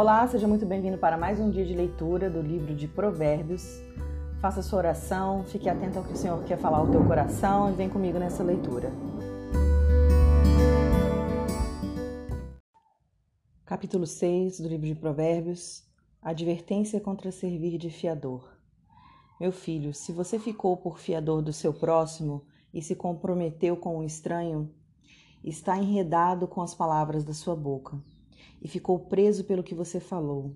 Olá, seja muito bem-vindo para mais um dia de leitura do livro de Provérbios. Faça sua oração, fique atento ao que o Senhor quer falar ao teu coração e vem comigo nessa leitura. Capítulo 6 do livro de Provérbios Advertência contra servir de fiador. Meu filho, se você ficou por fiador do seu próximo e se comprometeu com o estranho, está enredado com as palavras da sua boca e ficou preso pelo que você falou.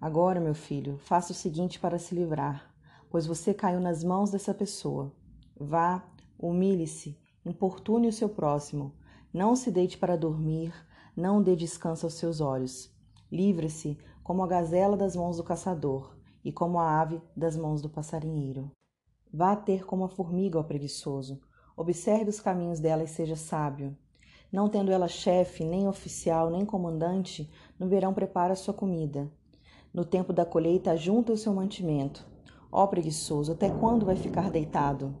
Agora, meu filho, faça o seguinte para se livrar, pois você caiu nas mãos dessa pessoa. Vá, humilhe-se, importune o seu próximo, não se deite para dormir, não dê descanso aos seus olhos. Livre-se como a gazela das mãos do caçador e como a ave das mãos do passarinheiro. Vá ter como a formiga, ó preguiçoso. Observe os caminhos dela e seja sábio. Não tendo ela chefe, nem oficial, nem comandante, no verão prepara sua comida. No tempo da colheita, junta o seu mantimento. Ó preguiçoso, até quando vai ficar deitado?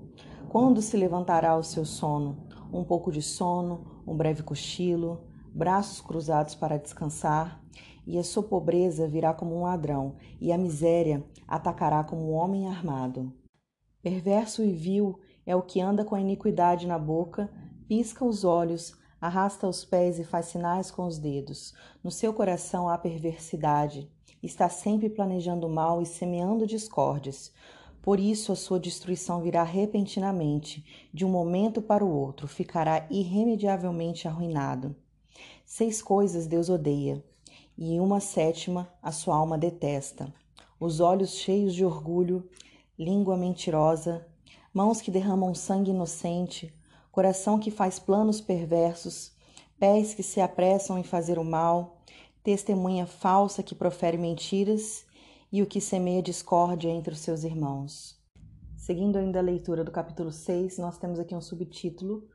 Quando se levantará o seu sono? Um pouco de sono, um breve cochilo, braços cruzados para descansar, e a sua pobreza virá como um ladrão, e a miséria atacará como um homem armado. Perverso e vil é o que anda com a iniquidade na boca, pisca os olhos, arrasta os pés e faz sinais com os dedos. No seu coração há perversidade. Está sempre planejando mal e semeando discórdias. Por isso a sua destruição virá repentinamente, de um momento para o outro, ficará irremediavelmente arruinado. Seis coisas Deus odeia, e uma sétima a sua alma detesta: os olhos cheios de orgulho, língua mentirosa, mãos que derramam sangue inocente, coração que faz planos perversos, pés que se apressam em fazer o mal, testemunha falsa que profere mentiras e o que semeia discórdia entre os seus irmãos. Seguindo ainda a leitura do capítulo 6, nós temos aqui um subtítulo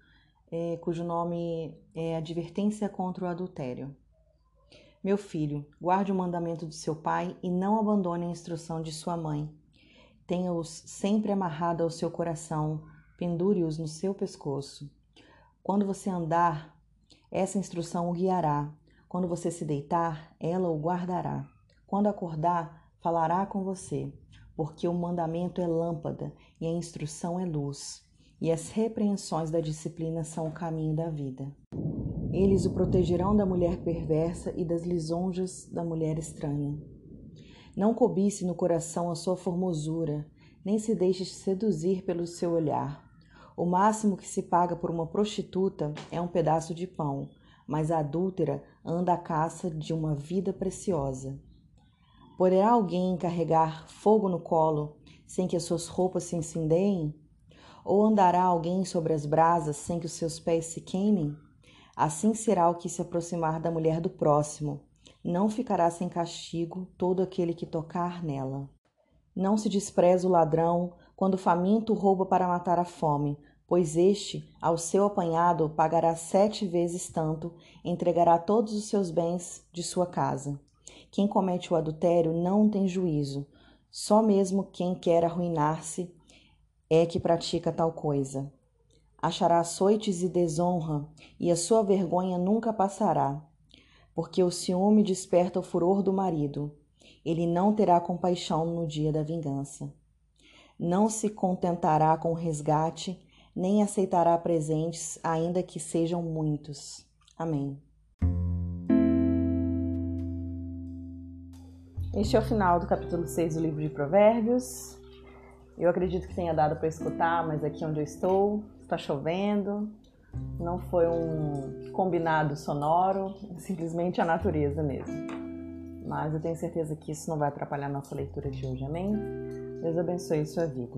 é, cujo nome é Advertência contra o Adultério. Meu filho, guarde o mandamento do seu pai e não abandone a instrução de sua mãe. Tenha-os sempre amarrado ao seu coração, pendure-os no seu pescoço. Quando você andar, essa instrução o guiará. Quando você se deitar, ela o guardará. Quando acordar, falará com você, porque o mandamento é lâmpada e a instrução é luz, e as repreensões da disciplina são o caminho da vida. Eles o protegerão da mulher perversa e das lisonjas da mulher estranha. Não cobice no coração a sua formosura, nem se deixe seduzir pelo seu olhar o máximo que se paga por uma prostituta é um pedaço de pão, mas a adúltera anda à caça de uma vida preciosa. Poderá alguém carregar fogo no colo sem que as suas roupas se incendeiem? Ou andará alguém sobre as brasas sem que os seus pés se queimem? Assim será o que se aproximar da mulher do próximo. Não ficará sem castigo todo aquele que tocar nela. Não se despreza o ladrão quando faminto rouba para matar a fome, pois este, ao seu apanhado, pagará sete vezes tanto, entregará todos os seus bens de sua casa. Quem comete o adultério não tem juízo, só mesmo quem quer arruinar-se é que pratica tal coisa. Achará açoites e desonra, e a sua vergonha nunca passará, porque o ciúme desperta o furor do marido. Ele não terá compaixão no dia da vingança. Não se contentará com o resgate, nem aceitará presentes, ainda que sejam muitos. Amém. Este é o final do capítulo 6 do livro de Provérbios. Eu acredito que tenha dado para escutar, mas aqui onde eu estou está chovendo. Não foi um combinado sonoro, simplesmente a natureza mesmo. Mas eu tenho certeza que isso não vai atrapalhar a nossa leitura de hoje, amém? Deus abençoe sua vida.